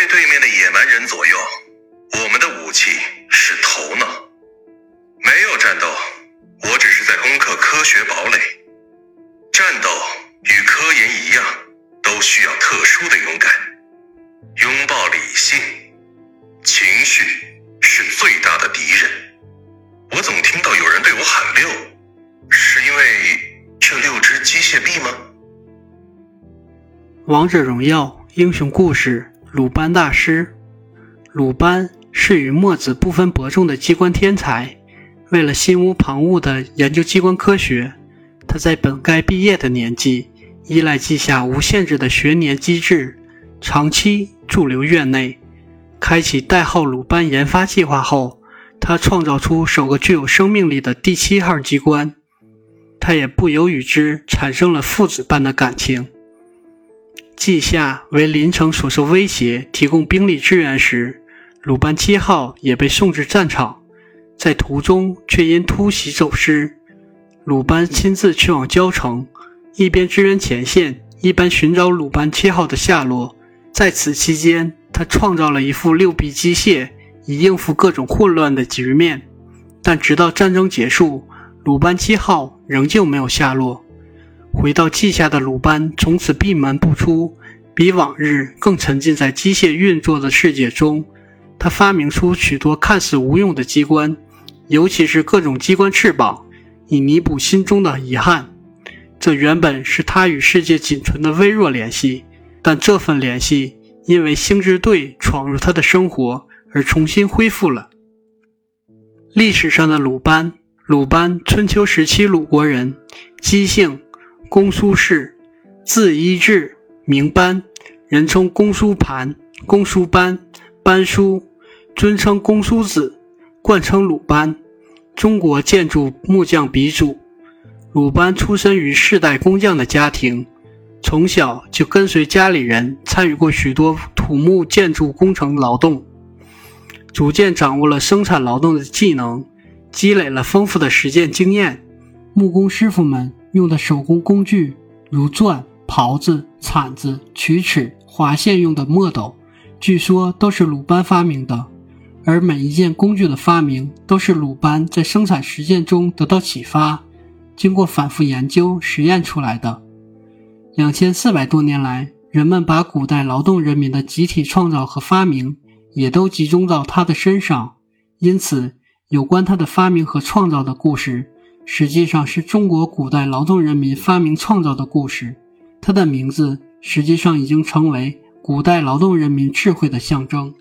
被对面的野蛮人左右，我们的武器是头脑。没有战斗，我只是在攻克科学堡垒。战斗与科研一样，都需要特殊的勇敢。拥抱理性，情绪是最大的敌人。我总听到有人对我喊六，是因为这六只机械臂吗？王者荣耀英雄故事：鲁班大师。鲁班是与墨子不分伯仲的机关天才。为了心无旁骛地研究机关科学，他在本该毕业的年纪，依赖记下无限制的学年机制，长期驻留院内。开启代号“鲁班”研发计划后，他创造出首个具有生命力的第七号机关。他也不由与之产生了父子般的感情。稷下为临城所受威胁，提供兵力支援时，鲁班七号也被送至战场。在途中却因突袭走失，鲁班亲自去往交城，一边支援前线，一边寻找鲁班七号的下落。在此期间，他创造了一副六臂机械，以应付各种混乱的局面。但直到战争结束，鲁班七号仍旧没有下落。回到稷下的鲁班从此闭门不出，比往日更沉浸在机械运作的世界中。他发明出许多看似无用的机关。尤其是各种机关翅膀，以弥补心中的遗憾。这原本是他与世界仅存的微弱联系，但这份联系因为星之队闯入他的生活而重新恢复了。历史上的鲁班，鲁班，春秋时期鲁国人，姬姓，公苏氏，字一志，名班，人称公苏盘、公苏班、班叔，尊称公苏子。冠称鲁班，中国建筑木匠鼻祖。鲁班出身于世代工匠的家庭，从小就跟随家里人参与过许多土木建筑工程劳动，逐渐掌握了生产劳动的技能，积累了丰富的实践经验。木工师傅们用的手工工具，如钻、刨子、铲子、曲尺、划线用的墨斗，据说都是鲁班发明的。而每一件工具的发明，都是鲁班在生产实践中得到启发，经过反复研究实验出来的。两千四百多年来，人们把古代劳动人民的集体创造和发明，也都集中到他的身上。因此，有关他的发明和创造的故事，实际上是中国古代劳动人民发明创造的故事。它的名字，实际上已经成为古代劳动人民智慧的象征。